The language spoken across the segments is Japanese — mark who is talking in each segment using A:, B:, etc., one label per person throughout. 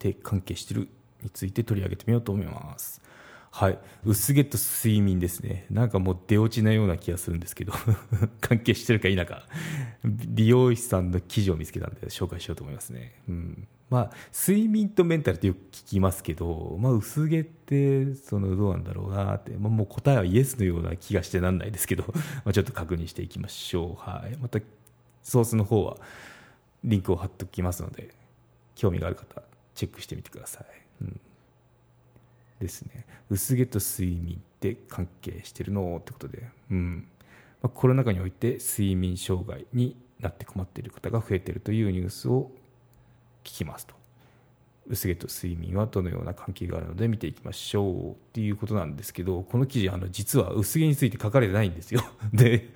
A: て関係してるについて取り上げてみようと思います。はい。薄毛と睡眠ですね。なんかもう出落ちなような気がするんですけど。関係してるか否か。美容師さんの記事を見つけたんで紹介しようと思いますね。うん。まあ、睡眠とメンタルってよく聞きますけど、まあ、薄毛ってそのどうなんだろうなって、まあ、もう答えはイエスのような気がしてなんないですけど。まちょっと確認していきましょう、はい、またソースの方はリンクを貼っておきますので興味がある方チェックしてみてください、うん、ですね。薄毛と睡眠って関係してるのってことで、うん。まあ、コロナ禍において睡眠障害になって困っている方が増えてるというニュースを聞きますと。薄毛と睡眠はどのような関係があるので見ていきましょうっていうことなんですけどこの記事あの実は薄毛について書かれてないんですよ。で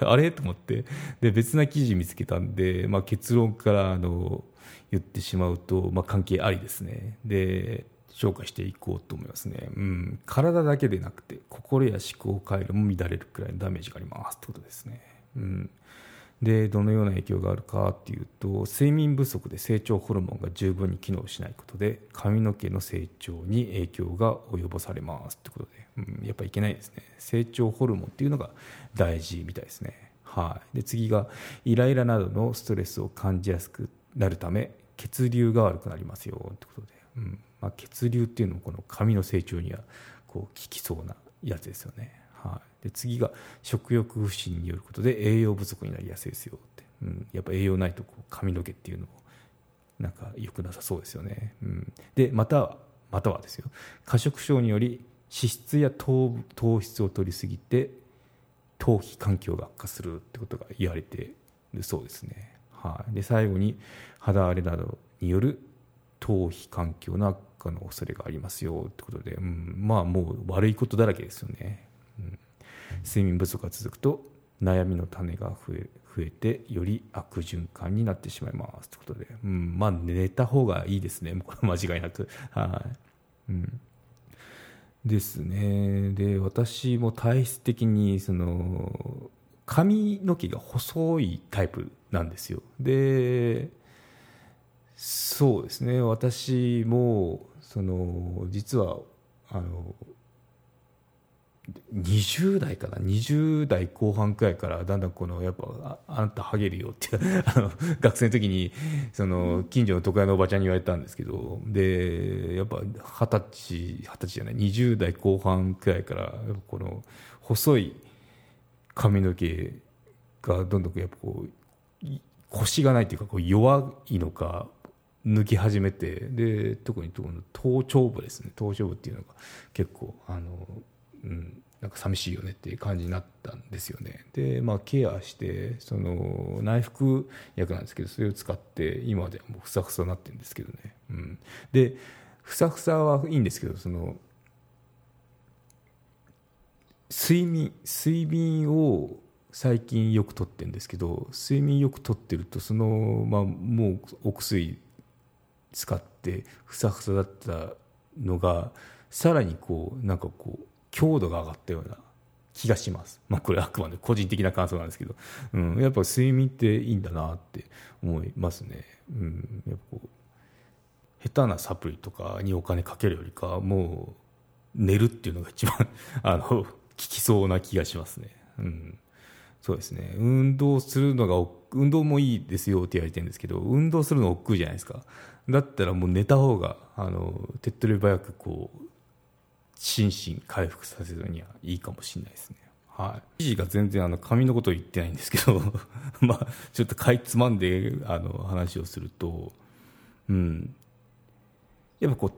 A: あれ？と思って。で別な記事見つけたんで、まあ、結論からあの言ってしまうと、まあ、関係ありですね。で紹介していこうと思いますね、うん、体だけでなくて心や思考回路も乱れるくらいのダメージがありますってことですね、うん。でどのような影響があるかっていうと睡眠不足で成長ホルモンが十分に機能しないことで髪の毛の成長に影響が及ぼされますってことで、うん、やっぱいけないですね。成長ホルモンっていうのが大事みたいですね。はい。で次がイライラなどのストレスを感じやすくなるため血流が悪くなりますよってことで、うん。まあ、血流っていうのもこの髪の成長にはこう効きそうなやつですよね。はい、で次が食欲不振によることで栄養不足になりやすいですよって、うん、やっぱ栄養ないとこう髪の毛っていうのもなんか良くなさそうですよね、うん、でまたはまたはですよ。過食症により脂質や糖糖質を取りすぎて頭皮環境が悪化するってことが言われてるそうですね、はい、で最後に肌荒れなどによる頭皮環境の悪化の恐れがありますよってことで、うん、まあもう悪いことだらけですよね。うん。睡眠不足が続くと悩みの種が増え増えてより悪循環になってしまいますということで、うん、まあ寝た方がいいですね。間違いなく。はい、うん、ですね。で私も体質的にその髪の毛が細いタイプなんですよ。でそうですね。私もその実はあの20代かな？20代後半くらいからだんだんこのやっぱああんたハゲるよって あの学生の時にその近所の床屋のおばちゃんに言われたんですけどでやっぱ二十歳二十歳じゃない？20代後半くらいからこの細い髪の毛がどんどんやっぱこう腰がないというかこう弱いのか抜き始めてで特に頭頂部ですね。頭頂部っていうのが結構あのうん、なんか寂しいよねっていう感じになったんですよね。でまあケアしてその内服薬なんですけどそれを使って今ではもうふさふさになってるんですけどね、うん、でふさふさはいいんですけどその睡眠睡眠を最近よくとってるんですけど睡眠よくとってるとその、まあ、もうお薬使ってふさふさだったのがさらにこうなんかこう強度が上がったような気がします。まあ、これあくまで個人的な感想なんですけど、うん、やっぱ睡眠っていいんだなって思いますね。うん、やっぱこう下手なサプリとかにお金かけるよりかもう寝るっていうのが一番 あのきそうな気がしますね。うん、そうですね運動するのが運動もいいですよって言われてるんですけど運動するの億劫じゃないですかだったらもう寝た方があの手っ取り早くこう心身回復させるにはいいかもしれないですね。はい。記事が全然あの髪のことを言ってないんですけど まあ、ちょっとかいつまんであの話をすると、うん。やっぱこう、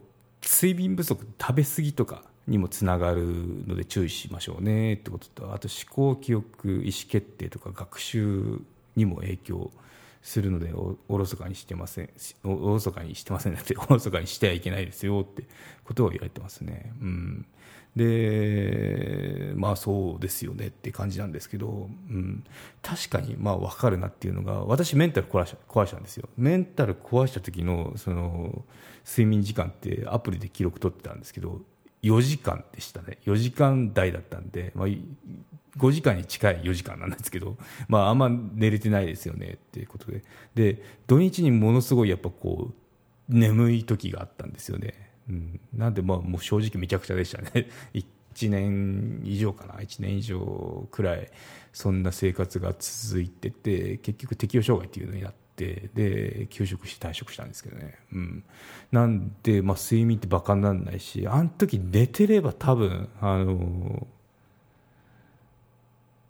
A: 睡眠不足、食べ過ぎとかにもつながるので注意しましょうねってことと、あと思考、記憶、意思決定とか学習にも影響するのでおろそかにしてません。おろそかにしてません。って おろそかにしてはいけないですよってことを言われてますね。うん。でまあそうですよねって感じなんですけど、うん、確かにまあ分かるなっていうのが私メンタル壊し壊したんですよ。メンタル壊した時のその睡眠時間ってアプリで記録取ってたんですけど4時間でしたね。4時間台だったんで、まあ、5時間に近い4時間なんですけど、まあ、あんま寝れてないですよねっていうことで。で土日にものすごいやっぱこう眠い時があったんですよね、うん、なんでまあもう正直めちゃくちゃでしたね。1年以上かな。1年以上くらいそんな生活が続いてて結局適応障害っていうのになってで休職して退職したんですけどね、うん、なんで、まあ、睡眠ってバカにならないしあの時寝てれば多分あの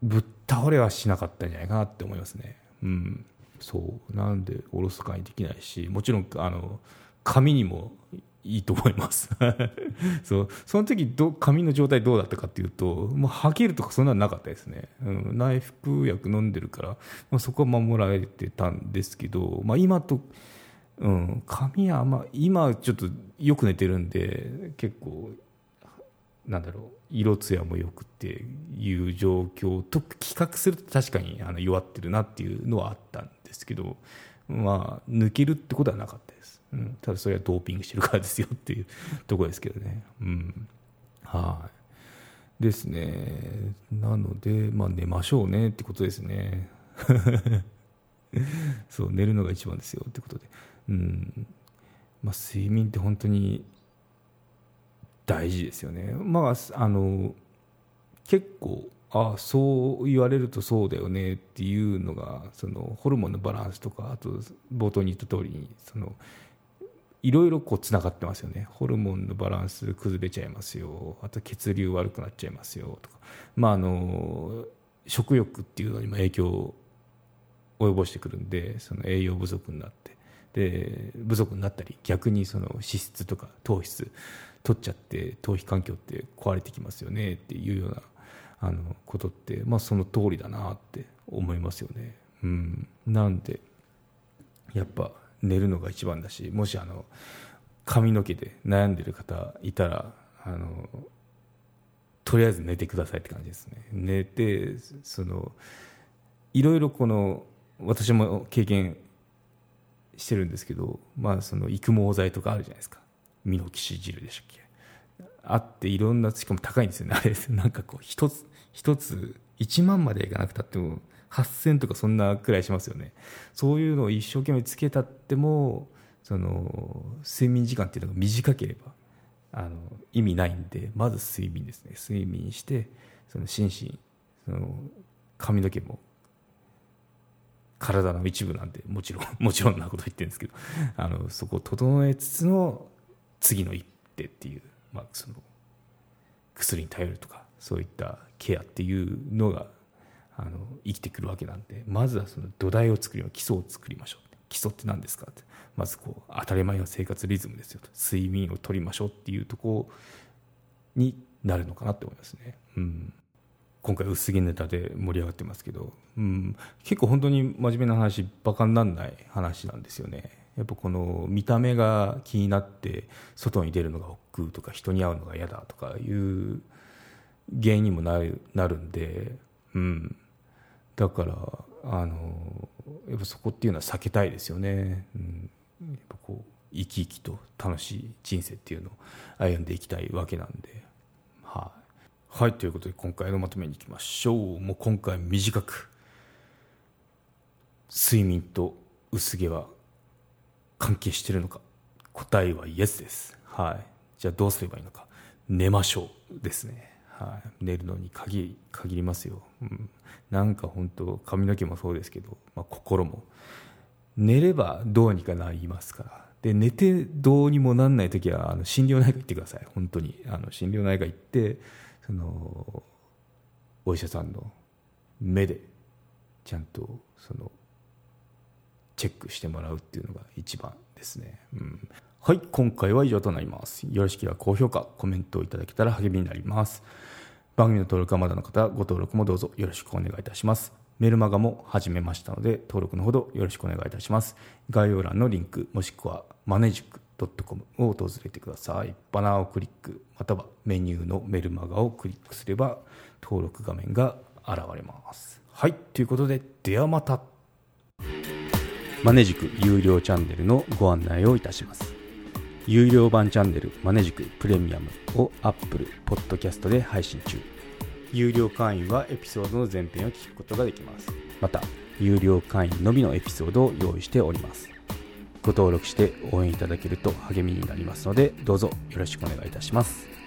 A: ぶっ倒れはしなかったんじゃないかなって思いますね。うん、そう。なんでおろそかにできないしもちろんあの髪にもいいと思います。そう。その時ど髪の状態どうだったかっていうともうはげるとかそんなのなかったですね、うん、内服薬飲んでるから、まあ、そこは守られてたんですけど、まあ、今と、うん、髪は、まあ、今ちょっとよく寝てるんで結構なんだろう色艶もよくっていう状況と比較すると確かにあの弱ってるなっていうのはあったんですけど、まあ、抜けるってことはなかった。です、うん、ただそれはドーピングしてるからですよっていうところですけどね、うん、はい。ですね。なので、まあ、寝ましょうねってことですね。そう寝るのが一番ですよってことで、うん。まあ、睡眠って本当に大事ですよね。まあ、あの結構あそう言われるとそうだよねっていうのがそのホルモンのバランスとかあと冒頭に言った通りにそのいろいろこうつながってますよね。ホルモンのバランス崩れちゃいますよ。あと血流悪くなっちゃいますよとか、まあ、あの食欲っていうのにも影響を及ぼしてくるんでその栄養不足になって。で不足になったり逆にその脂質とか糖質取っちゃって頭皮環境って壊れてきますよねっていうようなあのことって、まあ、その通りだなって思いますよね。うん、なんでやっぱ寝るのが一番だしもしあの髪の毛で悩んでる方いたらあのとりあえず寝てくださいって感じですね。寝てそのいろいろこの私も経験してるんですけど、まあ、その育毛剤とかあるじゃないですか。ミノキシジルでしたっけ？あっていろんなしかも高いんですよね。あれなんかこう一つ一つ1万までいかなくたっても8000とかそんなくらいしますよね。そういうのを一生懸命つけたってもその睡眠時間っていうのが短ければあの意味ないんでまず睡眠ですね。睡眠してその心身その髪の毛も体の一部なんでもちろん もちろんなこと言ってるんですけどあのそこを整えつつの次の一手っていう、まあ、その薬に頼るとかそういったケアっていうのがあの生きてくるわけなんでまずはその土台を作りましょう基礎を作りましょう。基礎って何ですかって。まずこう当たり前の生活リズムですよと。睡眠をとりましょうっていうとこになるのかなって思いますね。うん。今回薄着ネタで盛り上がってますけど、うん、結構本当に真面目な話バカにならない話なんですよね。やっぱこの見た目が気になって外に出るのが億劫とか人に会うのが嫌だとかいう原因にもなるなるんで、うん、だからあのやっぱそこっていうのは避けたいですよね、うん、やっぱこう生き生きと楽しい人生っていうのを歩んでいきたいわけなんで。はい、はい、ということで今回のまとめにいきましょう。もう今回短く。睡眠と薄毛は関係してるのか？答えはイエスです。はい。じゃあどうすればいいのか？寝ましょうですね。はい。寝るのに限り限りますよ、うん、なんか本当髪の毛もそうですけど、まあ、心も。寝ればどうにかなりますから。で寝てどうにもなんない時はあの心療内科行ってください。本当に。あの心療内科行ってそのお医者さんの目でちゃんとそのチェックしてもらうっていうのが一番ですね、うん、はい今回は以上となります。よろしければ高評価コメントをいただけたら励みになります。番組の登録はまだの方ご登録もどうぞよろしくお願いいたします。メルマガも始めましたので登録のほどよろしくお願いいたします。概要欄のリンクもしくはマネジック .com を訪れてください。バナーをクリックまたはメニューのメルマガをクリックすれば登録画面が現れます。はいということでではまた。マネジク有料チャンネルのご案内をいたします。有料版チャンネルマネジクプレミアムを Apple Podcast で配信中。有料会員はエピソードの前編を聞くことができます。また有料会員のみのエピソードを用意しております。ご登録して応援いただけると励みになりますのでどうぞよろしくお願いいたします。